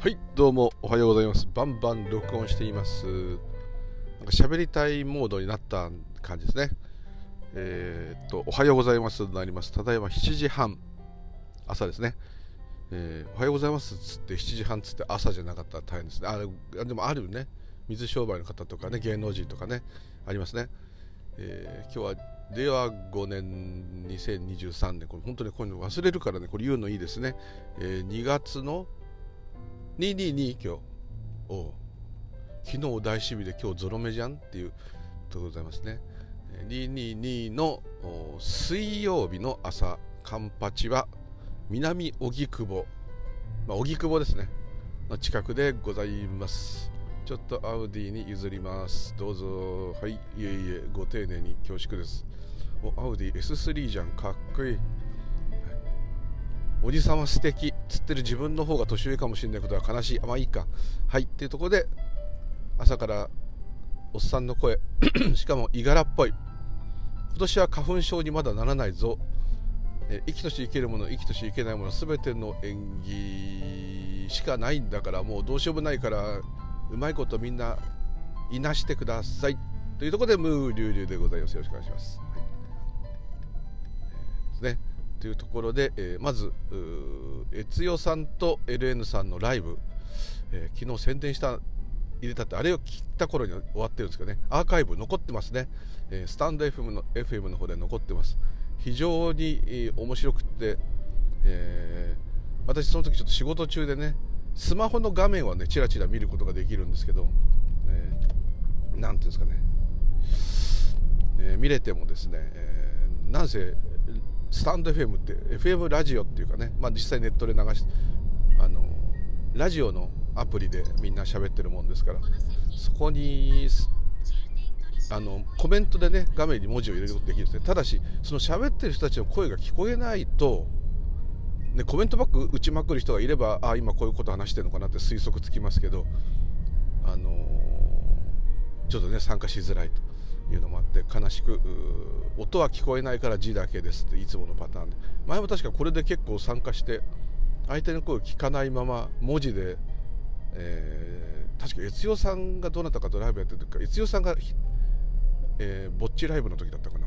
はいどうもおはようございます。バンバン録音しています。なんか喋りたいモードになった感じですね。えー、っとおはようございますとなります。ただいま7時半朝ですね、えー、おはようございますっつって7時半っつって朝じゃなかったら大変ですね。あでもあるね。水商売の方とかね芸能人とかねありますね、えー、今日は令和5年2023年。これ本当にこういうの忘れるからねこれ言うのいいですね、えー、2月の222今日。お昨日大守備で今日ゾロ目じゃんっていうとこでございますね。222の水曜日の朝カンパチは南荻窪。まあ荻窪ですね。の近くでございます。ちょっとアウディに譲ります。どうぞ。はい。いえいえ。ご丁寧に恐縮です。おアウディ S3 じゃん。かっこいい。おじさんは素敵。つってる自分の方が年上かもしれないことは悲しい。あまあいいか。はい。っていうとこで朝からおっさんの声。しかもいがらっぽい。今年は花粉症にまだならないぞ。え生きとし生けるもの生きとし生けないもの全ての縁起しかないんだからもうどうしようもないからうまいことみんないなしてください。というところでムーリュウリュウでございます。よろしくお願いします、というところで、えー、まず越代さんと LN さんのライブ、えー、昨日宣伝した入れたってあれを切った頃に終わってるんですけどね。アーカイブ残ってますね、えー、スタンド FM の FM の方で残ってます。非常に、えー、面白くて、えー、私その時ちょっと仕事中でねスマホの画面はねチラチラ見ることができるんですけど何、えー、ていうんですかね、えー、見れてもですね、えー、なんせスタンド FM って FM ラジオっていうかね、まあ、実際ネットで流しあのラジオのアプリでみんな喋ってるもんですからそこにあのコメントでね画面に文字を入れることできるんですねただしその喋ってる人たちの声が聞こえないと、ね、コメントバック打ちまくる人がいればあ今こういうこと話してるのかなって推測つきますけどあのちょっとね参加しづらいと。いうのもあって悲しく音は聞こえないから字だけですっていつものパターンで。前も確かこれで結構参加して相手の声を聞かないまま文字で、えー、確か越代さんがどなたかドライブやってる時か越代さんが、えー、ぼっちライブの時だったかな。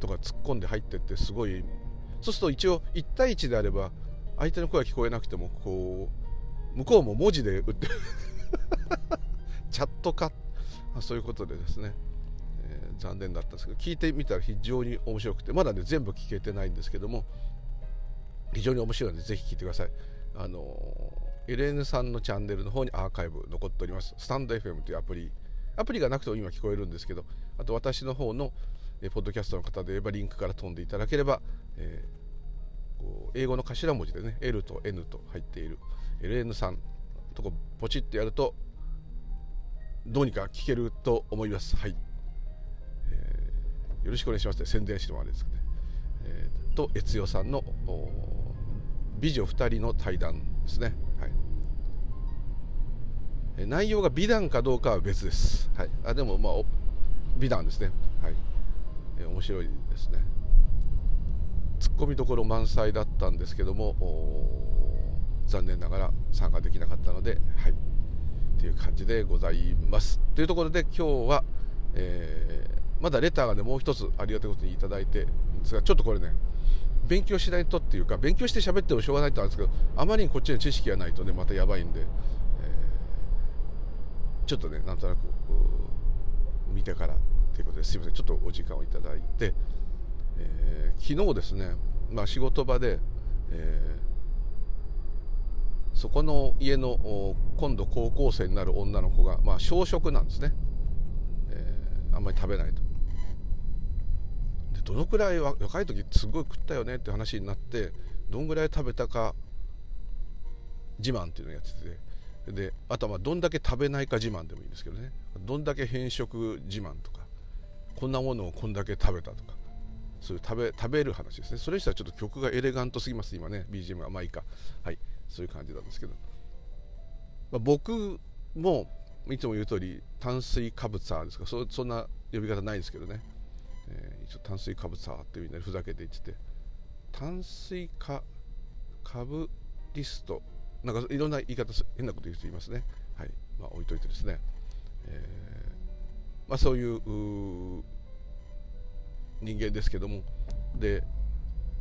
とか突っ込んで入ってってすごいそうすると一応1対1であれば相手の声が聞こえなくてもこう向こうも文字で打って チャットかそういうことでですね。残念だったんですけど聞いてみたら非常に面白くてまだね全部聞けてないんですけども非常に面白いのでぜひ聞いてください。あのエレーヌさんのチャンネルの方にアーカイブ残っております。スタンド FM というアプリアプリがなくても今聞こえるんですけどあと私の方のえポッドキャストの方で言えばリンクから飛んでいただければ、えー、こう英語の頭文字でね L と N と入っている LN さんとこポチッとやるとどうにか聞けると思います。はい。よろしくお願いします。って宣伝してもあれですけどね、えー、と越代さんの美女2人の対談ですね、はい、内容が美談かどうかは別です、はい、あでもまあ美談ですね。はい、えー、面白いですね。ツッコミどころ満載だったんですけども残念ながら参加できなかったのではい。という感じでございます。というところで今日は、えーまだレターがねもう一つありがたいことに頂いてですがちょっとこれね勉強しないとっていうか勉強して喋ってもしょうがないとあるんですけどあまりにこっちに知識がないとねまたやばいんで、えー、ちょっとねなんとなく見てからということです。いません。ちょっとお時間をいただいて、えー、昨日ですね、まあ、仕事場で、えー、そこの家の今度高校生になる女の子が、まあ、小食なんですね、えー、あんまり食べないと。どのくらい若い時すごい食ったよねって話になってどんぐらい食べたか自慢っていうのをやっててであとはまあどんだけ食べないか自慢でもいいんですけどね。どんだけ変色自慢とかこんなものをこんだけ食べたとかそういう食べ食べる話ですね。それにしたらちょっと曲がエレガントすぎます今ね BGM がまあいいか。はい。そういう感じなんですけど、まあ、僕もいつも言う通り炭水化物ーですか。そそんな呼び方ないですけどね。えー、一応炭水化物さってみんなでふざけて言ってて炭水化カブリストなんかいろんな言い方変なこと言う人いますね。はい。まあ置いといてですね、えー、まあ、そういう人間ですけども。で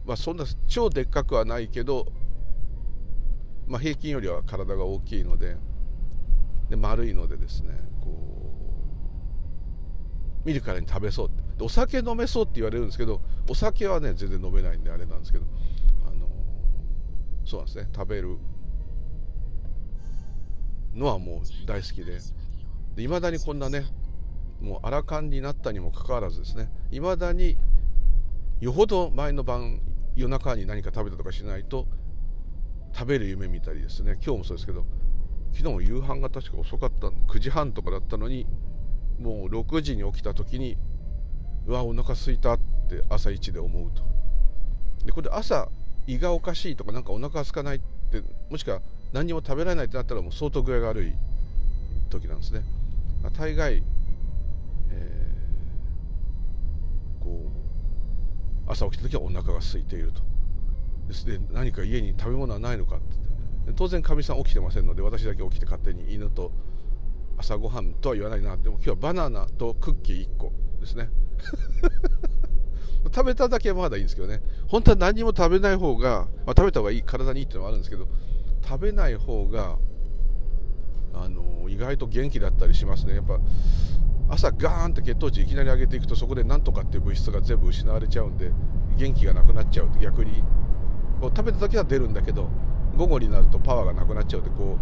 まあそんな超でっかくはないけどまあ、平均よりは体が大きいのでで丸いのでですねこう見るからに食べそうって。お酒飲めそうって言われるんですけどお酒はね全然飲めないんであれなんですけどあのそうなんですね。食べるのはもう大好きで。いまだにこんなねもうアラカンになったにもかかわらずですねいまだによほど前の晩夜中に何か食べたとかしないと食べる夢見たりですね。今日もそうですけど昨日も夕飯が確か遅かった9時半とかだったのにもう6時に起きた時にうわお腹すいたって朝一で思うと。でこれで朝胃がおかしいとかなんかお腹が空かないってもしくは何にも食べられないってなったらもう相当具合が悪い時なんですね。ま大概、えー、こう朝起きた時はお腹が空いていると。で何か家に食べ物はないのかって当然かみさん起きてませんので私だけ起きて勝手に犬と朝ごはんとは言わないな。でも今日はバナナとクッキー1個ですね。食べただけはまだいいんですけどね。本当は何も食べない方が、まあ、食べた方がいい体にいいっていうのはあるんですけど食べない方があの意外と元気だったりしますね。やっぱ朝ガーンって血糖値いきなり上げていくとそこで何とかっていう物質が全部失われちゃうんで元気がなくなっちゃう逆にこう食べた時は出るんだけど午後になるとパワーがなくなっちゃうでこ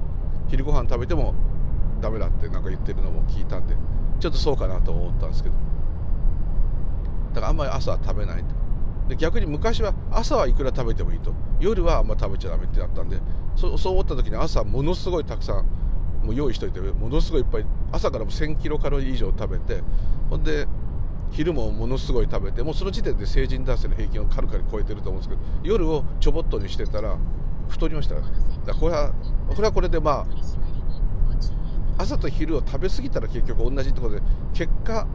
う昼ご飯食べてもダメだってなんか言ってるのも聞いたんでちょっとそうかなと思ったんですけど。だからあんまり朝は食べないと。で逆に昔は朝はいくら食べてもいいと。夜はあんま食べちゃダメってなったんでそそう思った時に朝ものすごいたくさんもう用意しといてものすごいいっぱい朝からも1000キロカロリー以上食べてほんで昼もものすごい食べてもうその時点で成人男性の平均を軽々超えてると思うんですけど夜をちょぼっとにしてたら太りましただからこれはこれはこれでまあ朝と昼を食べ過ぎたら結局同じってことで結果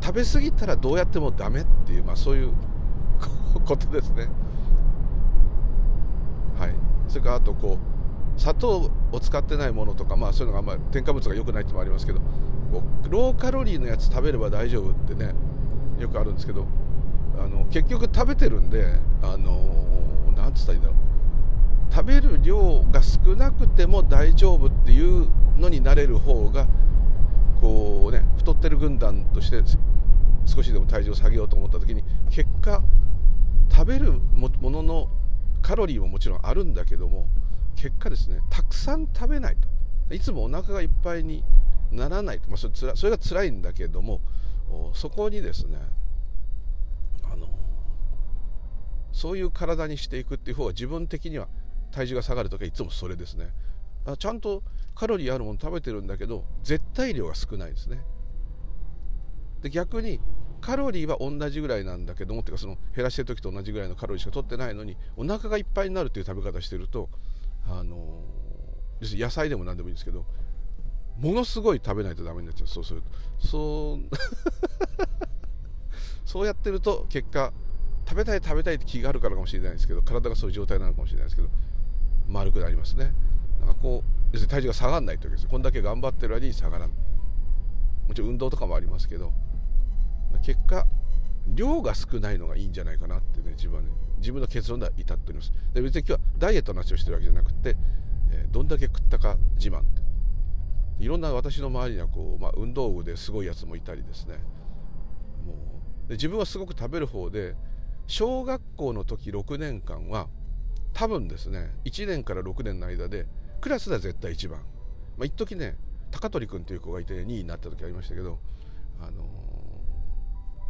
食べ過ぎたらどうやってもダメっていう、まあ、そういう ことですね。はい。それからあとこう砂糖を使ってないものとかまあそういうのがあんまり添加物が良くないってもありますけどこうローカロリーのやつ食べれば大丈夫ってねよくあるんですけどあの結局食べてるんであのなんつったらいいんだろう。食べる量が少なくても大丈夫っていうのになれる方がこうね太ってる軍団として少しでも体重を下げようと思った時に結果食べるもののカロリーももちろんあるんだけども結果ですねたくさん食べないといつもお腹がいっぱいにならない、まあ、それつらそれが辛いんだけどもそこにですねあのそういう体にしていくっていう方が自分的には体重が下がる時はいつもそれですね。あちゃんとカロリーあるもの食べてるんだけど絶対量が少ないですね。で逆にカロリーは同じぐらいなんだけどもっていうかその減らしてる時と同じぐらいのカロリーしか取ってないのにお腹がいっぱいになるっていう食べ方してるとあの野菜でも何でもいいんですけどものすごい食べないとダメになっちゃう。そうすると。そう そうやってると結果食べたい食べたいって気があるからかもしれないですけど体がそういう状態なのかもしれないですけど丸くなりますね。なんかこう要するに体重が下がらないというわけです。こんだけ頑張ってる間に下がらないもちろん運動とかもありますけど結果量が少ないのがいいんじゃないかなってね自分はね自分の結論では至っております。で別に今日はダイエットの話をしてるわけじゃなくて、えー、どんだけ食ったか自慢って。いろんな私の周りにはこう、まあ、運動部ですごいやつもいたりですね。もうで自分はすごく食べる方で小学校の時6年間は多分ですね1年から6年の間でクラスでは絶対一番、まあ、一時ね高取君という子がいて、2位になった時ありましたけど、あの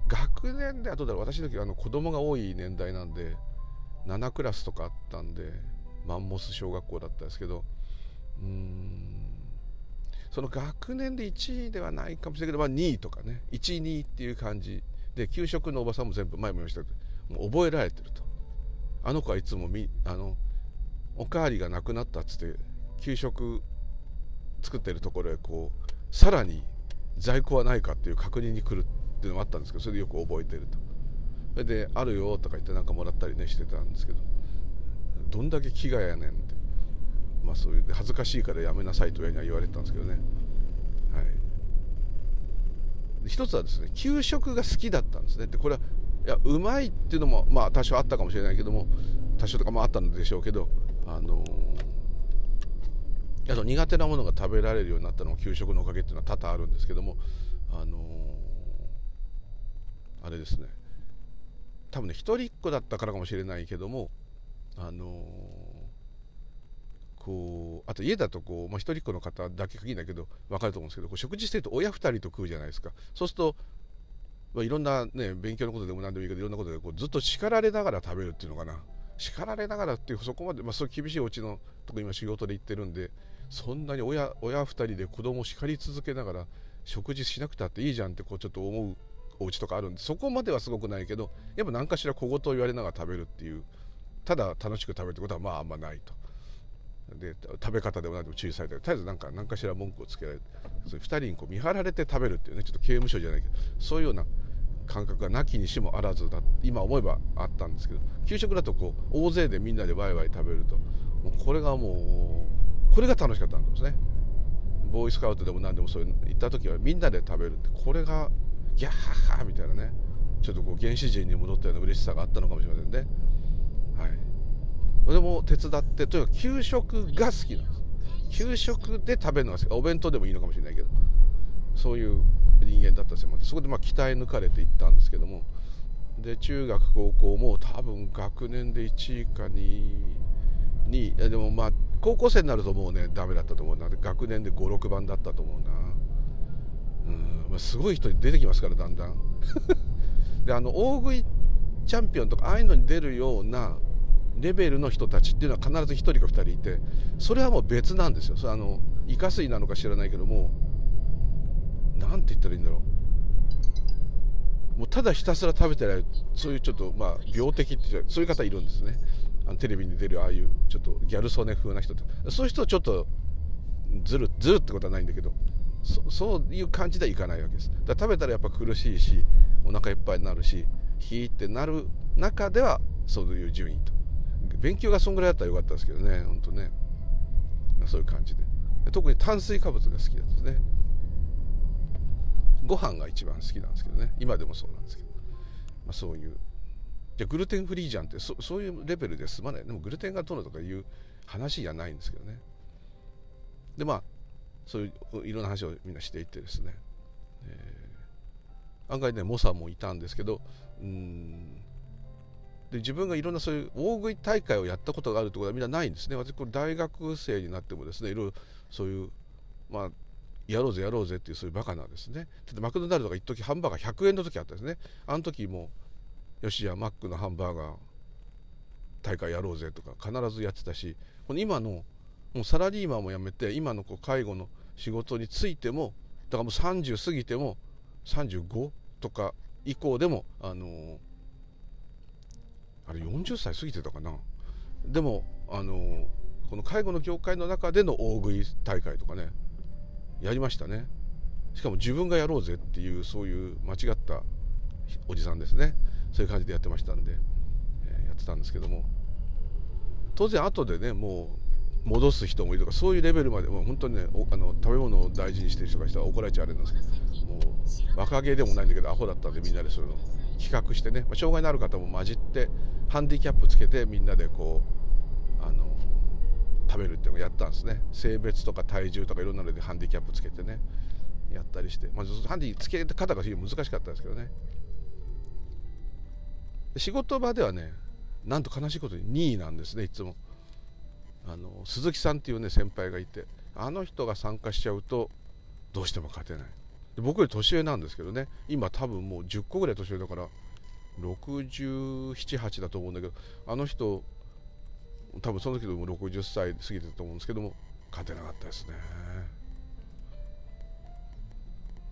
ー、学年であとだろう私の時あの子供が多い年代なんで7クラスとかあったんでマンモス小学校だったんですけどうんその学年で1位ではないかもしれないけど、まあ、2位とかね1位2位っていう感じで給食のおばさんも全部前も言いましたけどもう覚えられてると。あの子はいつもみあのおかわりがなくなったっつって給食作ってるところへこうさらに在庫はないかっていう確認に来るっていうのもあったんですけどそれでよく覚えてると。それで「あるよ」とか言ってなんかもらったりねしてたんですけどどんだけ飢餓やねんって。まあ、そういう恥ずかしいからやめなさいと親には言われてたんですけどね、はい、一つはですね給食が好きだったんですね。でこれはいやうまいっていうのもまあ多少あったかもしれないけども多少とかもあったんでしょうけどあのあと苦手なものが食べられるようになったのも給食のおかげっていうのは多々あるんですけどもあのあれですね。多分ね一人っ子だったからかもしれないけどもあのこうあと家だとこう、まあ、一人っ子の方だけ限らないけど分かると思うんですけどこう食事してると親2人と食うじゃないですか。そうすると、まあ、いろんな、ね、勉強のことでも何でもいいけどいろんなことでこうずっと叱られながら食べるっていうのかな叱られながらっていうそこまで、まあ、そういう厳しいお家のとこ今仕事で行ってるんでそんなに親親2人で子供を叱り続けながら食事しなくたっていいじゃんってこうちょっと思うお家とかあるんでそこまではすごくないけどやっぱ何かしら小言を言われながら食べるっていうただ楽しく食べるってことはまああんまないと。で食べ方でも何でも注意されてとりあえず何か何かしら文句をつけられてそ2人にこう見張られて食べるっていうねちょっと刑務所じゃないけどそういうような感覚がなきにしもあらずだ今思えばあったんですけど給食だとこう大勢でみんなでワイワイ食べるともうこれがもうこれが楽しかったんですね。ボーイスカウトでも何でもそういう行った時はみんなで食べるってこれがギャッハッハみたいなねちょっとこう原始人に戻ったような嬉しさがあったのかもしれませんね。はい。それも手伝ってとにか給食が好きなんです給食で食べるのが好きお弁当でもいいのかもしれないけどそういう人間だったんですよそこでまあ鍛え抜かれていったんですけどもで中学高校も多分学年で1位か2位でもまあ高校生になるともうねダメだったと思うな。学年で56番だったと思うな。うん、まあ、すごい人出てきますからだんだん。であの大食いチャンピオンとかああいうのに出るようなレベルの人たちっていうのは必ず1人か2人いてそれはもう別なんですよ。それあのイカ水なのか知らないけども何て言ったらいいんだろう。もうただひたすら食べてないそういうちょっとまあ病的っていうそういう方いるんですね。あのテレビに出るああいうちょっとギャル曽根風な人って。そういう人ちょっとずるずるってことはないんだけどそういう感じではいかないわけです。だ食べたらやっぱ苦しいしお腹いっぱいになるしひーってなる中ではそういう順位と。勉強がそんぐらいだったらよかったんですけどね本当ね。そういう感じで。特に炭水化物が好きなんですね。ご飯が一番好きなんですけどね。今でもそうなんですけど、まあ、そういう。じゃグルテンフリーじゃんってそそういうレベルで済まない。でもグルテンがどうのとかいう話じゃないんですけどね。でまあそういういろんな話をみんなしていってですね、えー、案外ね猛者もいたんですけどうん。で自分がいろんなそういう大食い大会をやったことがあるってことはみんなないんですね。私これ大学生になってもですねいろいろそういうまあやろうぜやろうぜっていうそういうバカなですね。マクドナルドが一時ハンバーガー100円の時あったんですね。あの時もよしじゃあマックのハンバーガー大会やろうぜとか必ずやってたしこの今のもうサラリーマンも辞めて今のこう介護の仕事についてもだからもう30過ぎても35とか以降でもあのー、あれ40歳過ぎてたかな。でもあの、この介護の業界の中での大食い大会とかねやりましたね。しかも自分がやろうぜっていうそういう間違ったおじさんですね。そういう感じでやってましたんで、えー、やってたんですけども。当然後でねもう戻す人もいるとかそういうレベルまでもう本当にねあの食べ物を大事にしてる人がしたら怒られちゃあれなんですけどもう若気でもないんだけどアホだったんでみんなでそういうの企画してね、まあ、障害のある方も混じってハンディキャップつけてみんなでこうあの食べるっていうのをやったんですね。性別とか体重とかいろんなのでハンディキャップつけてねやったりして、まあ、ハンディつけ方が非常に難しかったですけどね。仕事場ではねなんと悲しいことに2位なんですねいつも。あの鈴木さんっていうね先輩がいてあの人が参加しちゃうとどうしても勝てない。で僕より年上なんですけどね今多分もう10個ぐらい年上だから678だと思うんだけどあの人多分その時でも60歳過ぎてたと思うんですけども勝てなかったですね。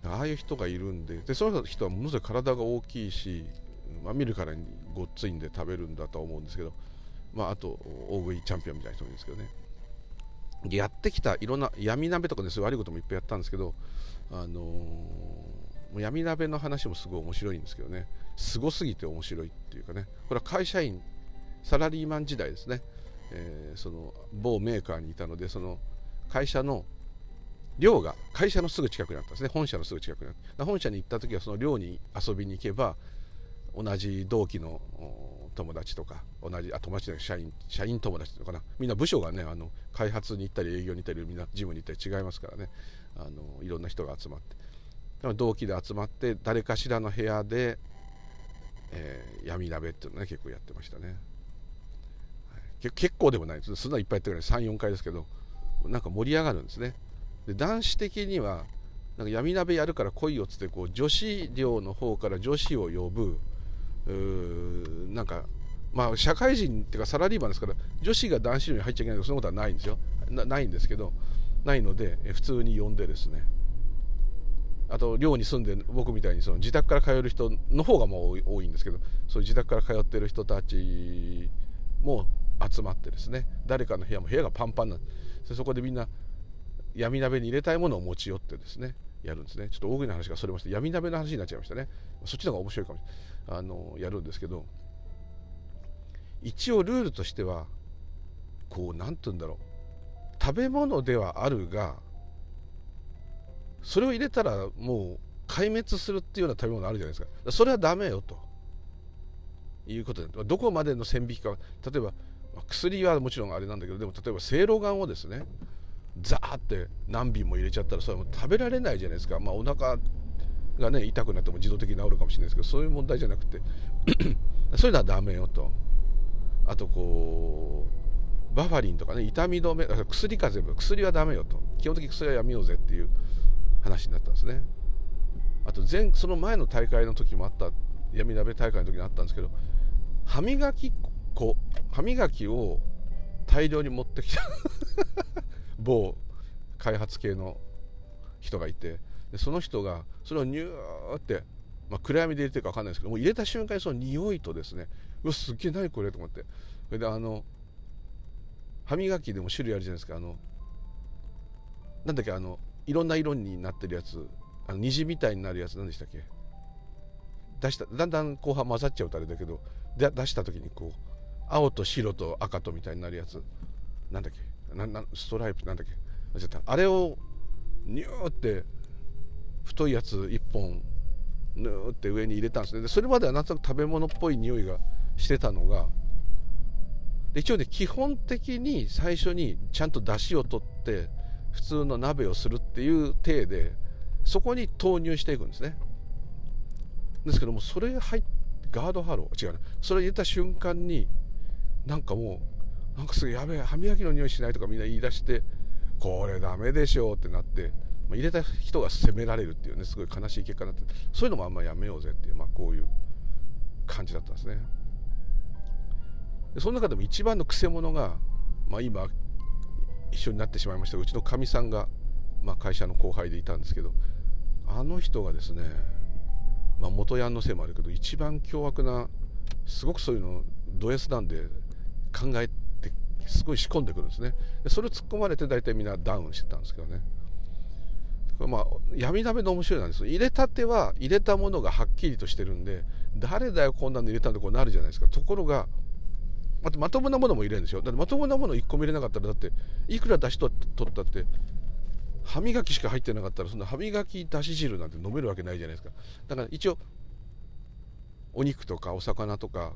ああいう人がいるんででその人はものすごい体が大きいしまあ、見るからにごっついんで食べるんだと思うんですけど、まあ、あと大食いチャンピオンみたいな人もいるんですけどね。やってきたいろんな闇鍋とかねそういう悪いこともいっぱいやったんですけど、あのー、もう闇鍋の話もすごい面白いんですけどね。すごすぎて面白いっていうかね。これは会社員サラリーマン時代ですね。えー、その某メーカーにいたのでその会社の寮が会社のすぐ近くにあったんですね。本社のすぐ近くにあった。本社に行った時はその寮に遊びに行けば同じ同期の友達とか同じあ友達の社員社員友達とかな。みんな部署がねあの開発に行ったり営業に行ったりみんなジムに行ったり違いますからね。あのいろんな人が集まって。同期で集まって誰かしらの部屋で、えー、闇鍋っていうのね結構やってましたね、はい、結構でもないです。そんないっぱいやってるから34回ですけどなんか盛り上がるんですね。で男子的にはなんか闇鍋やるから来いよっつってこう女子寮の方から女子を呼ぶなんかまあ社会人っていうかサラリーマンですから女子が男子寮に入っちゃいけないとかそんなことはないんですよ。ないんですけどないので普通に呼んでですね。あと寮に住んで僕みたいにその自宅から通える人の方がもう多いんですけどそういう自宅から通ってる人たちも集まってですね誰かの部屋も部屋がパンパンなんでそこでみんな闇鍋に入れたいものを持ち寄ってですねやるんですね。ちょっと大食いの話がそれまして闇鍋の話になっちゃいましたね。そっちの方が面白いかもしれない。あのやるんですけど一応ルールとしてはこう何て言うんだろう。食べ物ではあるがそれを入れたらもう壊滅するっていうような食べ物あるじゃないですか。それはダメよと。いうことでどこまでの線引きか。例えば薬はもちろんあれなんだけどでも例えばせいろがんをですねザーって何瓶も入れちゃったらそれも食べられないじゃないですか。まあお腹がね痛くなっても自動的に治るかもしれないですけどそういう問題じゃなくて そういうのはダメよと。あとこうバファリンとかね痛み止め薬風邪薬はダメよと。基本的に薬はやめようぜっていう話になったんですね。あと前その前の大会の時もあった闇鍋大会の時にあったんですけど歯磨き粉歯磨きを大量に持ってきた。某開発系の人がいてでその人がそれをニューって、まあ、暗闇で入れてるか分かんないですけどもう入れた瞬間にその匂いとですねうわすっげえ何これと思って。それであの歯磨きでも種類あるじゃないですか。あのなんだっけあのいろんな色になってるやつ。あの虹みたいになるやつ何でしたっけ？出しただんだん後半混ざっちゃうとあれだけど出した時にこう青と白と赤とみたいになるやつ。なんだっけ？ななストライプなんだっけ？あれをニューって太いやつ1本ヌーって上に入れたんですね。でそれまではなんとなく食べ物っぽい匂いがしてたのが一応ね基本的に最初にちゃんと出汁を取って普通の鍋をするっていう体でそこに投入していくんですね。ですけどもそれ入ってガードハロー違うねそれ入れた瞬間になんかもうなんかすぐやべえ歯磨きの匂いしないとかみんな言い出してこれダメでしょうってなってまあ、入れた人が責められるっていうねすごい悲しい結果になってそういうのもあんまやめようぜっていう、まあ、こういう感じだったんですね。でその中でも一番のくせ者が、まあ、今一緒になってしまいましたうちのかみさんが、まあ、会社の後輩でいたんですけどあの人がですね、まあ、元ヤンのせいもあるけど一番凶悪なすごくそういうのド S なんで考えてすごい仕込んでくるんですね。でそれを突っ込まれて大体みんなダウンしてたんですけどね。まあ、闇鍋の面白いなんです入れたては入れたものがはっきりとしてるんで誰だよこんなの入れたんでこうなるじゃないですか。ところがままともなものも入れるんですよ。だってまともなもの1個も入れなかったらだっていくら出しと取ったって歯磨きしか入ってなかったらそんな歯磨きだし汁なんて飲めるわけないじゃないですか。だから一応お肉とかお魚とか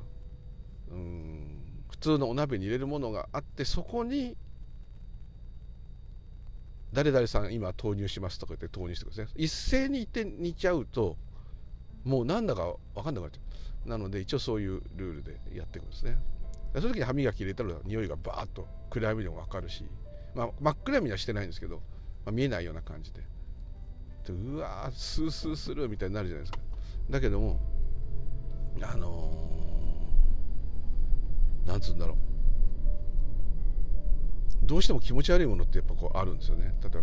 うん普通のお鍋に入れるものがあってそこに誰々さん今投入しますとか言って投入してください。一斉に言って煮ちゃうともうなんだか分かんなくなっちゃう。なので一応そういうルールでやっていくんですね。その時に歯磨き入れたら匂いがバーッと暗闇でも分かるし、まあ、真っ暗闇にはしてないんですけど、まあ、見えないような感じで。でうわースースーするみたいになるじゃないですか。だけどもあのー、なんつうんだろう。どうしても気持ち悪いものってやっぱこうあるんですよね。例えば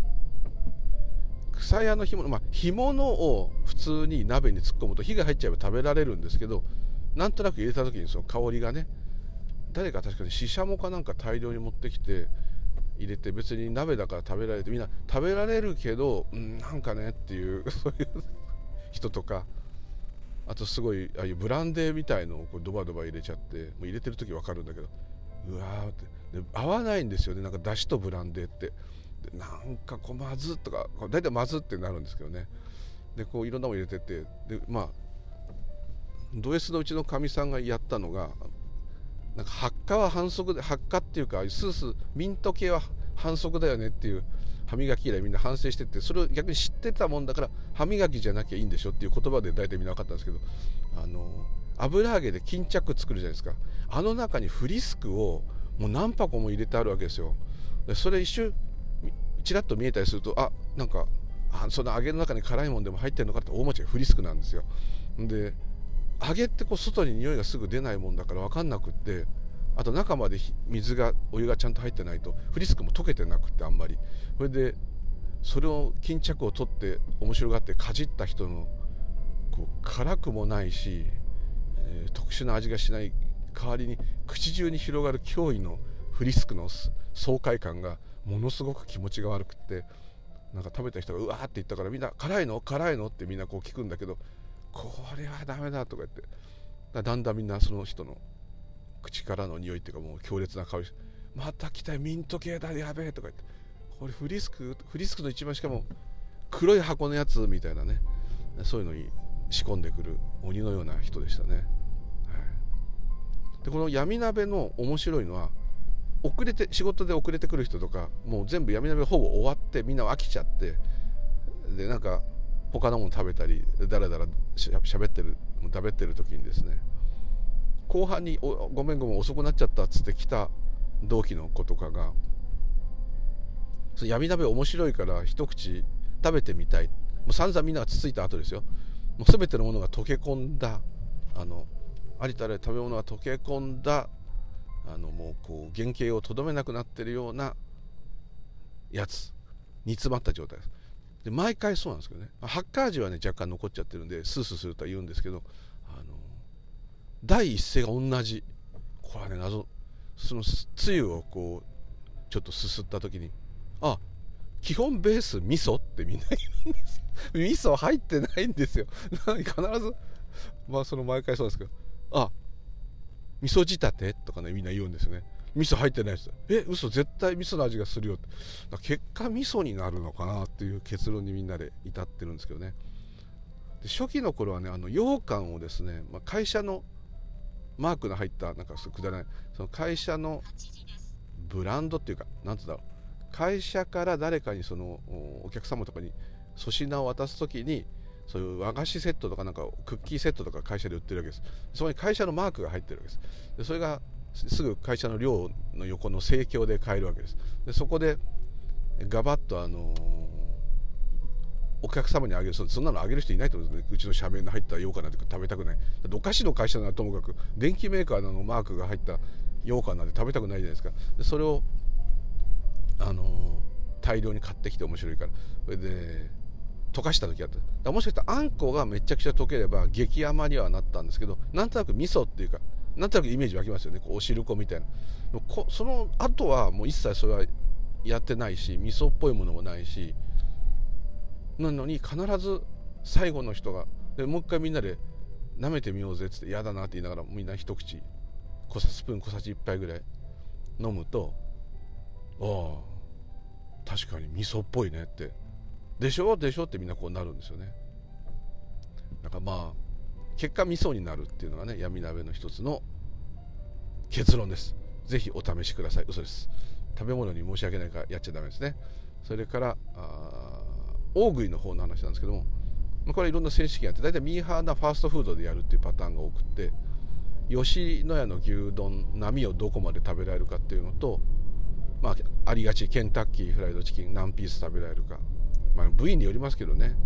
草屋の干物まあ干物を普通に鍋に突っ込むと火が入っちゃえば食べられるんですけどなんとなく入れた時にその香りがね誰か確かにししゃもかなんか大量に持ってきて入れて別に鍋だから食べられてみんな食べられるけど、うん、なんかねっていう そういう人とかあとすごいああいうブランデーみたいのをこうドバドバ入れちゃってもう入れてる時分かるんだけどうわーって。で合わないんですよね。なんかだしとブランデーって。でなんかこうまずとか大体まずってなるんですけどね。でこういろんなもの入れてて。でまあド S のうちのかみさんがやったのがなんか発火は反則で発火っていうかスースーミント系は反則だよねっていう歯磨き以来みんな反省しててそれを逆に知ってたもんだから歯磨きじゃなきゃいいんでしょっていう言葉で大体みんな分かったんですけどあの油揚げで巾着作るじゃないですか。あの中にフリスクをもう何箱も入れてあるわけですよ。でそれ一瞬ちらっと見えたりするとあなんかあその揚げの中に辛いもんでも入ってるのかって大間違いフリスクなんですよ。で揚げってこう外に匂いがすぐ出ないもんだから分かんなくってあと中まで水がお湯がちゃんと入ってないとフリスクも溶けてなくてあんまり。それでそれを巾着を取って面白がってかじった人のこう辛くもないし、えー、特殊な味がしない代わりに口中に広がる驚異のフリスクの爽快感がものすごく気持ちが悪くってなんか食べた人がうわーって言ったからみんな辛いの？辛いの？ってみんなこう聞くんだけどこれはダメだとか言って。だんだんみんなその人の口からの匂いっていうかもう強烈な香りまた来たよミント系だやべえとか言って。これフリスクフリスクの一番しかも黒い箱のやつみたいなね。そういうのに仕込んでくる鬼のような人でしたね、はい、でこの闇鍋の面白いのは遅れて仕事で遅れてくる人とかもう全部闇鍋ほぼ終わってみんな飽きちゃってでなんか他のもの食べたりだらだらしゃべってる食べってる時にですね後半に「ごめんごめん遅くなっちゃった」っつって来た同期の子とかが「闇鍋面白いから一口食べてみたい」もう散々みんながつついた後ですよ。もう全てのものが溶け込んだあのありとあらゆる食べ物が溶け込んだあのもうこう原型をとどめなくなってるようなやつ。煮詰まった状態です。で毎回そうなんですけどね。ハッカージはね若干残っちゃってるんでスースーするとは言うんですけど第一声が同じ。これはね謎。そのつゆをこうちょっとすすった時にあ基本ベース味噌ってみんな言うんです味噌入ってないんですよ。必ずまあその毎回そうですけどあ味噌仕立てとかねみんな言うんですよね。味噌入ってないです。え嘘絶対味噌の味がするよって。結果味噌になるのかなっていう結論にみんなで至ってるんですけどね。で初期の頃はねあの羊羹をですね、まあ、会社のマークの入ったなんかくだらないその会社のブランドっていうか何て言うんだろう。会社から誰かにそのお客様とかに粗品を渡す時にそういう和菓子セットとかなんかクッキーセットとか会社で売ってるわけです。そこに会社のマークが入ってるわけです。でそれがすぐ会社の寮の横の生協で買えるわけです。でそこでガバッとあのー、お客様にあげるそんなのあげる人いないと思うんですね。うちの社名の入った羊羹なんて食べたくない。お菓子の会社ならともかく電気メーカーのマークが入った羊羹なんて食べたくないじゃないですか。でそれをあのー、大量に買ってきて面白いから。それで溶かした時あった。もしかしたらあんこがめちゃくちゃ溶ければ激甘にはなったんですけどなんとなく味噌っていうかなんとなくイメージ湧きますよね。こうお汁粉みたいな。その後はもう一切それはやってないし味噌っぽいものもないしなのに必ず最後の人がでもう一回みんなで舐めてみようぜっつって嫌だなって言いながらみんな一口小さスプーン小さじ1杯ぐらい飲むとああ確かに味噌っぽいねって。でしょ？でしょ？ってみんなこうなるんですよね。だからまあ結果味噌になるっていうのがね闇鍋の一つの結論です。ぜひお試しください。嘘です。食べ物に申し訳ないからやっちゃダメですね。それから大食いの方の話なんですけどもまあこれいろんな選手権やって大体ミーハーなファーストフードでやるっていうパターンが多くって吉野家の牛丼並みをどこまで食べられるかっていうのとまあありがちケンタッキーフライドチキン何ピース食べられるか。まあ、部位によりますけどね。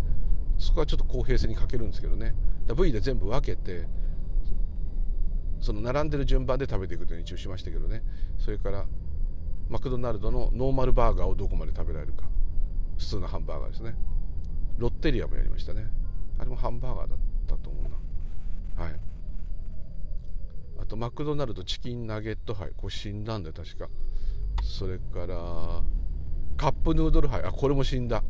そこはちょっと公平性に欠けるんですけどね。部位で全部分けてその並んでる順番で食べていくというのに一応しましたけどね。それからマクドナルドのノーマルバーガーをどこまで食べられるか。普通のハンバーガーですね。ロッテリアもやりましたね。あれもハンバーガーだったと思うな。はい。あとマクドナルドチキンナゲット杯これ死んだんだよ確か。それからカップヌードル杯あこれも死んだ。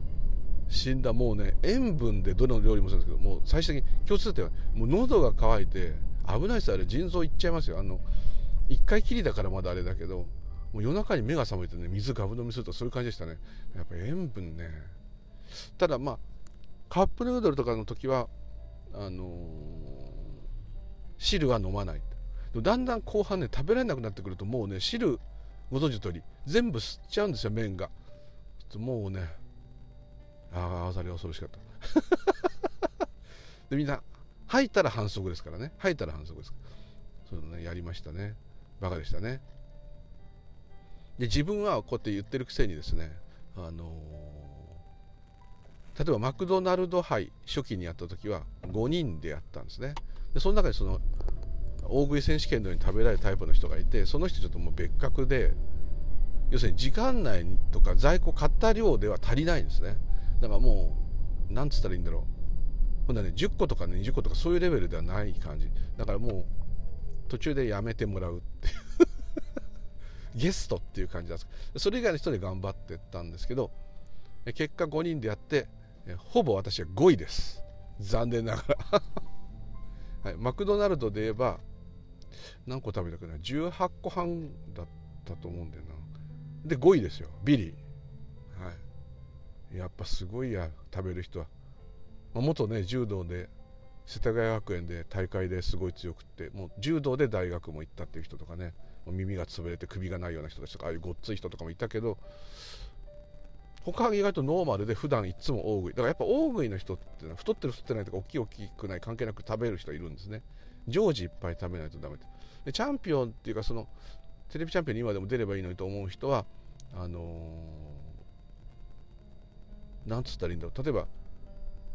死んだもうね塩分でどの料理もそうですけどもう最終的に共通点はもう喉が渇いて危ないですあれ腎臓いっちゃいますよ。あの1回きりだからまだあれだけどもう夜中に目が覚めてね水ガブ飲みするとそういう感じでしたね。やっぱ塩分ね。ただまあカップヌードルとかの時はあのー、汁は飲まない。だんだん後半ね食べられなくなってくるともうね汁ご存知の通り全部吸っちゃうんですよ麺が。もうねああざり恐ろしかった。でみんな吐いたら反則ですからね。吐いたら反則です。そういうのねやりましたね。バカでしたね。で自分はこうやって言ってるくせにですねあのー、例えばマクドナルド杯初期にやった時は5人でやったんですね。でその中にその大食い選手権のように食べられるタイプの人がいてその人ちょっともう別格で要するに時間内とか在庫買った量では足りないんですね。だからもう何つったらいいんだろう。ほんなね10個とかね20個とかそういうレベルではない感じ。だからもう途中でやめてもらうっていう。ゲストっていう感じなんですそれ以外の人で頑張ってったんですけど結果5人でやってほぼ私は5位です。残念ながら。はい、マクドナルドで言えば何個食べたかな。18個半だったと思うんだよな。で5位ですよ。ビリー、はい、やっぱすごいや食べる人は、まあ、元ね柔道で世田谷学園で大会ですごい強くってもう柔道で大学も行ったっていう人とかね。耳が潰れて首がないような人たちとかああいうごっつい人とかもいたけど他は意外とノーマルで普段いつも大食い。だからやっぱ大食いの人ってのは太ってる太ってないとか大きい大きくない関係なく食べる人いるんですね。常時いっぱい食べないとダメでチャンピオンっていうかそのテレビチャンピオンに今でも出ればいいのにと思う人はあのー、なんつったらいいんだろう。例えば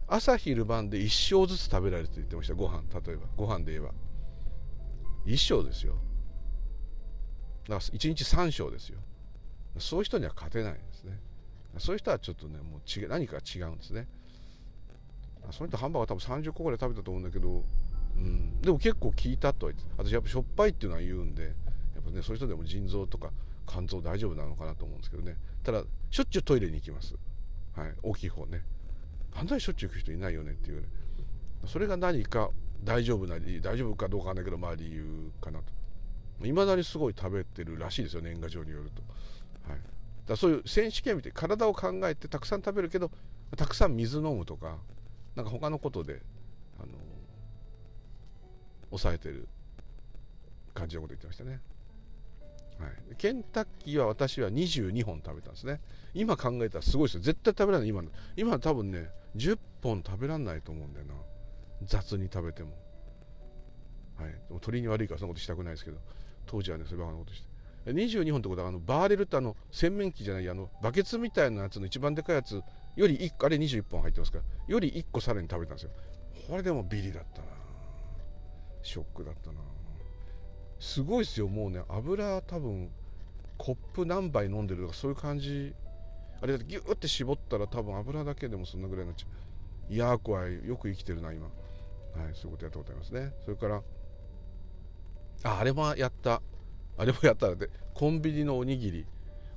朝昼晩で1升ずつ食べられると言ってました。ご飯例えば。ご飯で言えば。1升ですよ。だから1日3升ですよ。そういう人には勝てないですね。そういう人はちょっとねもう違何か違うんですね。その人ハンバーガー多分30個ぐらい食べたと思うんだけど、うん、でも結構効いたとは言って私やっぱしょっぱいっていうのは言うんでやっぱねそういう人でも腎臓とか肝臓大丈夫なのかなと思うんですけどね。ただしょっちゅうトイレに行きます。はい。大きい方ね。あんなにしょっちゅう行く人いないよねっていうね。それが何か大丈夫な理由大丈夫かどうかわかんないけどまあ理由かなと。いまだにすごい食べてるらしいですよ年賀状によると。はい。だそういう選手権見て体を考えてたくさん食べるけどたくさん水飲むとかなんか他のことであの抑えてる感じのこと言ってましたね、はい、ケンタッキーは私は22本食べたんですね。今考えたらすごいですよ。絶対食べられない今の。今多分ね10本食べられないと思うんだよな。雑に食べても。はい、鳥に悪いからそんなことしたくないですけど。当時はねそういうバカなことして。22本ってことはあのバーレルってあの洗面器じゃないあのバケツみたいなやつの一番でかいやつより1個あれ21本入ってますからより1個さらに食べたんですよ。これでもビリだったな。ショックだったな。すごいですよもうね油多分コップ何杯飲んでるとかそういう感じ。あれだってギューって絞ったら多分油だけでもそんなぐらいになっちゃう。いやー怖い。よく生きてるな今。はいそういうことやったことありますね。それからああれもやった。あれもやったらでコンビニのおにぎり。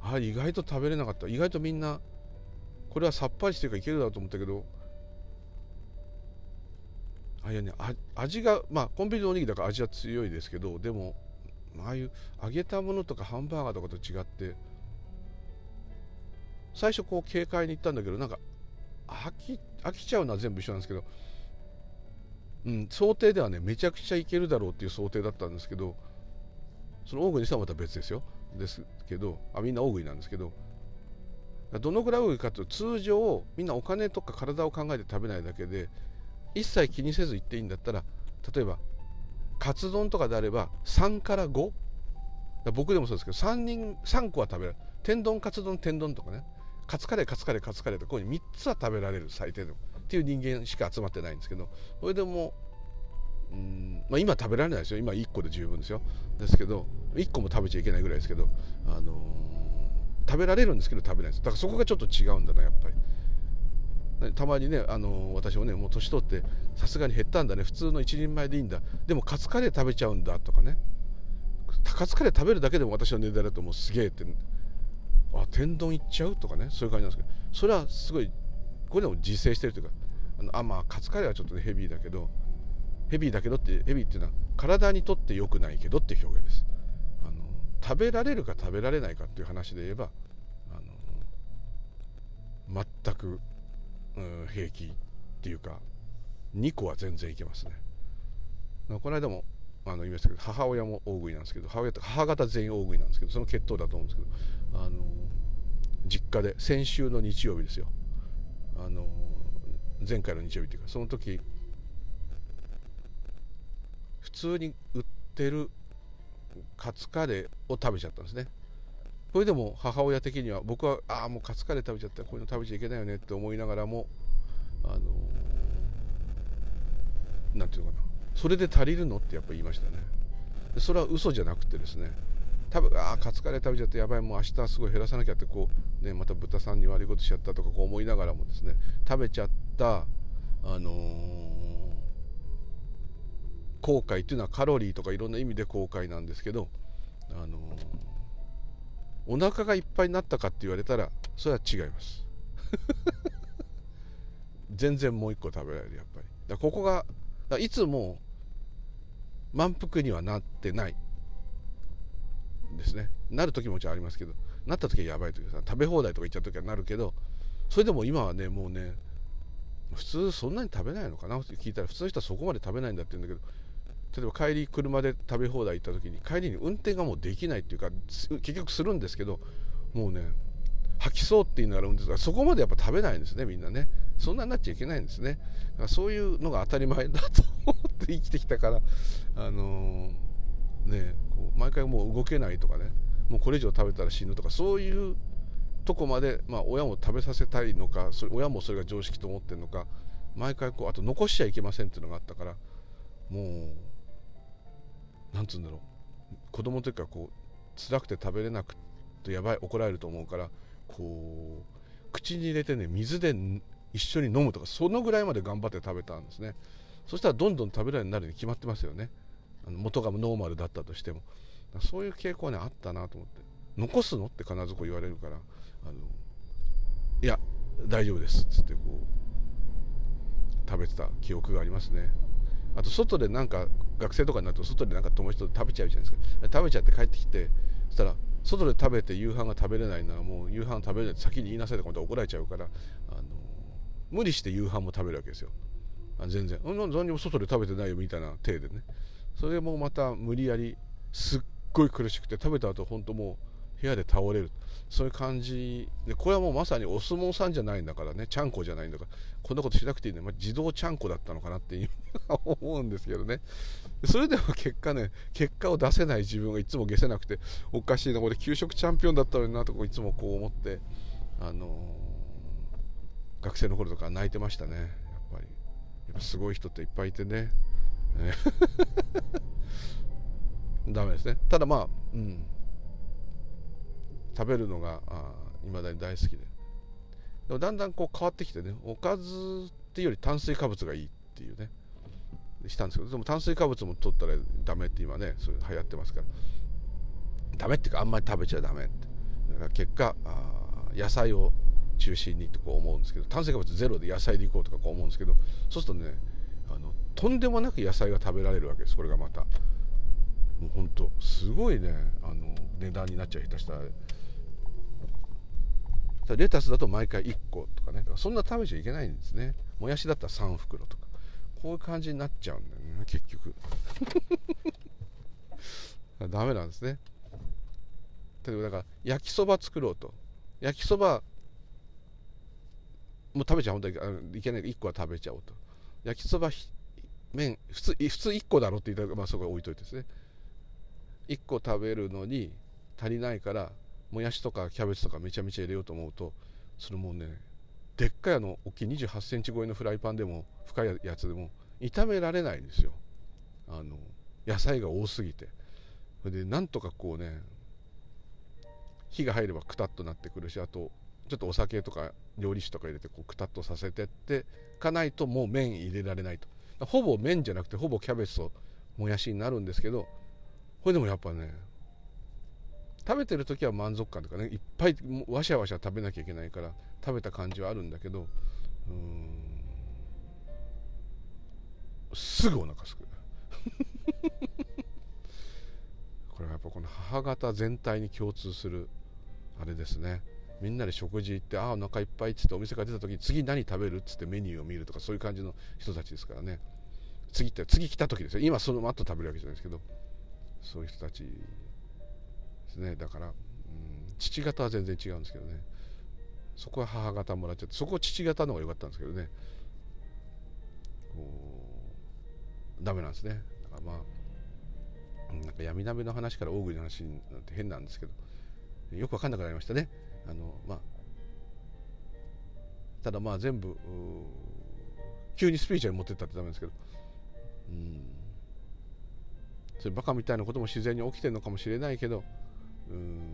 あ意外と食べれなかった。意外とみんなこれはさっぱりしてるからいけるだろうと思ったけど。あいやね味がまあコンビニのおにぎりだから味は強いですけどでもああいう揚げたものとかハンバーガーとかと違って最初こう軽快に行ったんだけどなんか飽き飽きちゃうのは全部一緒なんですけど、うん、想定ではねめちゃくちゃいけるだろうっていう想定だったんですけどその大食いにしてはまた別ですよ。ですけどあみんな大食いなんですけどどのぐらい大食いかというと通常みんなお金とか体を考えて食べないだけで一切気にせず行っていいんだったら例えばカツ丼とかであれば3から5僕でもそうですけど3人3個は食べられる。天丼カツ丼天丼とかね。カツカレーカツカレーカツカレーとこういう3つは食べられる最低でも。っていう人間しか集まってないんですけどそれでもうんまあ、今食べられないですよ。今1個で十分ですよ。ですけど1個も食べちゃいけないぐらいですけど、あのー、食べられるんですけど食べないです。だからそこがちょっと違うんだなやっぱり。たまにね、あのー、私もねもう年取ってさすがに減ったんだね。普通の一人前でいいんだ。でもカツカレー食べちゃうんだとかね。カツカレー食べるだけでも私の値段だともうすげえって。あ天丼いっちゃうとかね。そういう感じなんですけど。それはすごいこれでも自制してるというかあのあまあカツカレーはちょっと、ヘビーだけどヘビーだけどってヘビーっていうのは体にとって良くないけどって表現です。あの食べられるか食べられないかっていう話で言えばあの全く、うん、平気っていうか2個は全然いけますね。この間もあの言いましたけど母親も大食いなんですけど母親と母方全員大食いなんですけどその血統だと思うんですけどあの実家で先週の日曜日ですよ。あの前回の日曜日っていうかその時普通に売ってるカツカレーを食べちゃったんですね。それでも母親的には僕はああもうカツカレー食べちゃった。こういうの食べちゃいけないよねって思いながらもあのなんていうのかな。それで足りるのってやっぱ言いましたね。それは嘘じゃなくてですね多分ああカツカレー食べちゃってやばいもう明日すごい減らさなきゃってこう、ね、また豚さんに悪いことしちゃったとかこう思いながらもですね食べちゃったあのー後悔っていうのはカロリーとかいろんな意味で後悔なんですけど、あのお腹がいっぱいになったかって言われたらそれは違います。全然もう一個食べられるやっぱり。だここがいつも満腹にはなってない。ですね。なる時ももちろんありますけどなった時はやばい時さ食べ放題とか言っちゃう時はなるけどそれでも今はねもうね普通そんなに食べないのかな？って聞いたら普通の人はそこまで食べないんだって言うんだけど例えば帰り車で食べ放題行った時に帰りに運転がもうできないっていうか結局するんですけどもうね吐きそうって言いながら運転するそこまでやっぱ食べないんですねみんなね。そんなになっちゃいけないんですね。だからそういうのが当たり前だと思って生きてきたからあのー、ねこう毎回もう動けないとかねもうこれ以上食べたら死ぬとかそういうとこまで、まあ、親も食べさせたいのかそれ親もそれが常識と思ってるのか毎回こうあと残しちゃいけませんっていうのがあったからもうなんつうんだろう子供の時からこう辛くて食べれなくてやばい怒られると思うからこう口に入れてね水で一緒に飲むとかそのぐらいまで頑張って食べたんですね。そしたらどんどん食べられるようになるに決まってますよね。あの元がノーマルだったとしてもそういう傾向ねあったなと思って。残すのって必ずこう言われるからあのいや大丈夫ですっつってこう食べてた記憶がありますね。あと外でなんか学生とかになると外でなんか友達と食べちゃうじゃないですか。食べちゃって帰ってきてそしたら外で食べて夕飯が食べれないならもう夕飯食べれないって先に言いなさいとか怒られちゃうからあの無理して夕飯も食べるわけですよ。全然。何にも外で食べてないよみたいな体でね。それもまた無理やりすっごい苦しくて食べた後本当もう部屋で倒れる。そういう感じでこれはもうまさにお相撲さんじゃないんだからね。ちゃんこじゃないんだから。こんなことしなくていいんね、まあ、自動ちゃんこだったのかなって思う。んですけどねそれでも結果ね結果を出せない自分がいつも消せなくておかしいな俺給食チャンピオンだったのになとかいつもこう思ってあのー、学生の頃とか泣いてましたね。やっぱり。やっぱすごい人っていっぱいいてね。ダメですね。ただまあうん。食べるのがいまだに大好きで。でもだんだんこう変わってきてねおかずっていうより炭水化物がいいっていうね。したんですけどでも炭水化物も取ったらダメって今ねそれ流行ってますから。ダメっていうかあんまり食べちゃダメって。だから結果あ野菜を中心にとこう思うんですけど炭水化物ゼロで野菜でいこうとかこう思うんですけどそうするとねあのとんでもなく野菜が食べられるわけですこれがまた。もうほんとすごいねあの値段になっちゃう下手したら。レタスだと毎回1個とかね。そんな食べちゃいけないんですね。もやしだったら3袋とか。こういう感じになっちゃうんだよね結局。ダメなんですね。例えばだから焼きそば作ろうと。焼きそばもう食べちゃう本当にいけない1個は食べちゃおうと。焼きそば麺普通普通1個だろって言ったら、まあ、そこは置いといてですね。1個食べるのに足りないからもやしとかキャベツとかめちゃめちゃ入れようと思うとそれもうねでっかいあの大きい2 8センチ超えのフライパンでも深いやつでも炒められないんですよ。あの野菜が多すぎて。それでなんとかこうね火が入ればくたっとなってくるしあとちょっとお酒とか料理酒とか入れてこうくたっとさせてってかないともう麺入れられないと。ほぼ麺じゃなくてほぼキャベツともやしになるんですけどこれでもやっぱね食べてる時は満足感とかねいっぱいわしゃわしゃ食べなきゃいけないから食べた感じはあるんだけどうんすぐお腹すく これはやっぱこの母方全体に共通するあれですね。みんなで食事行ってああお腹いっぱいっつってお店から出た時に次何食べるっつってメニューを見るとかそういう感じの人たちですからね。次って次来た時ですよ。今その後食べるわけじゃないですけど。そういう人たちですね。だから、うん、父方は全然違うんですけどね。そこは母方もらっちゃってそこは父方の方が良かったんですけどね。こうダメなんですね。だからまあなんか闇鍋の話から大食いの話なって変なんですけど。よく分かんなくなりましたね。あのまあただまあ全部急にスピーチに持ってったってダメですけど。うん。そういうバカみたいなことも自然に起きてるのかもしれないけどうん。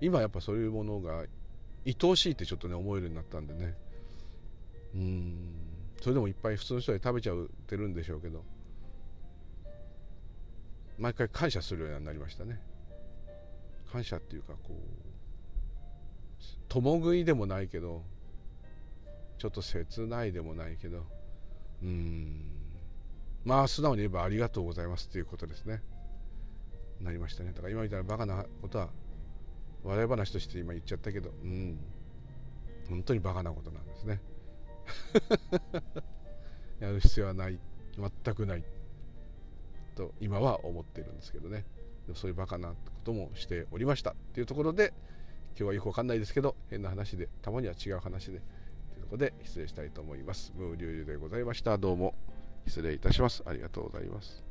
今やっぱそういうものが愛おしいってちょっとね思えるようになったんでね。うん。それでもいっぱい普通の人で食べちゃってるんでしょうけど毎回感謝するようになりましたね。感謝っていうかこう共食いでもないけどちょっと切ないでもないけどうん。まあ素直に言えばありがとうございますっていうことですね。なりましたね。だから今みたいなバカなことは笑い話として今言っちゃったけどうん。本当にバカなことなんですね。やる必要はない。全くない。と今は思ってるんですけどね。そういうバカなこともしておりましたっていうところで今日はよくわかんないですけど変な話でたまには違う話でというところで失礼したいと思います。ムーリュウリュでございました。どうも。失礼いたします。ありがとうございます。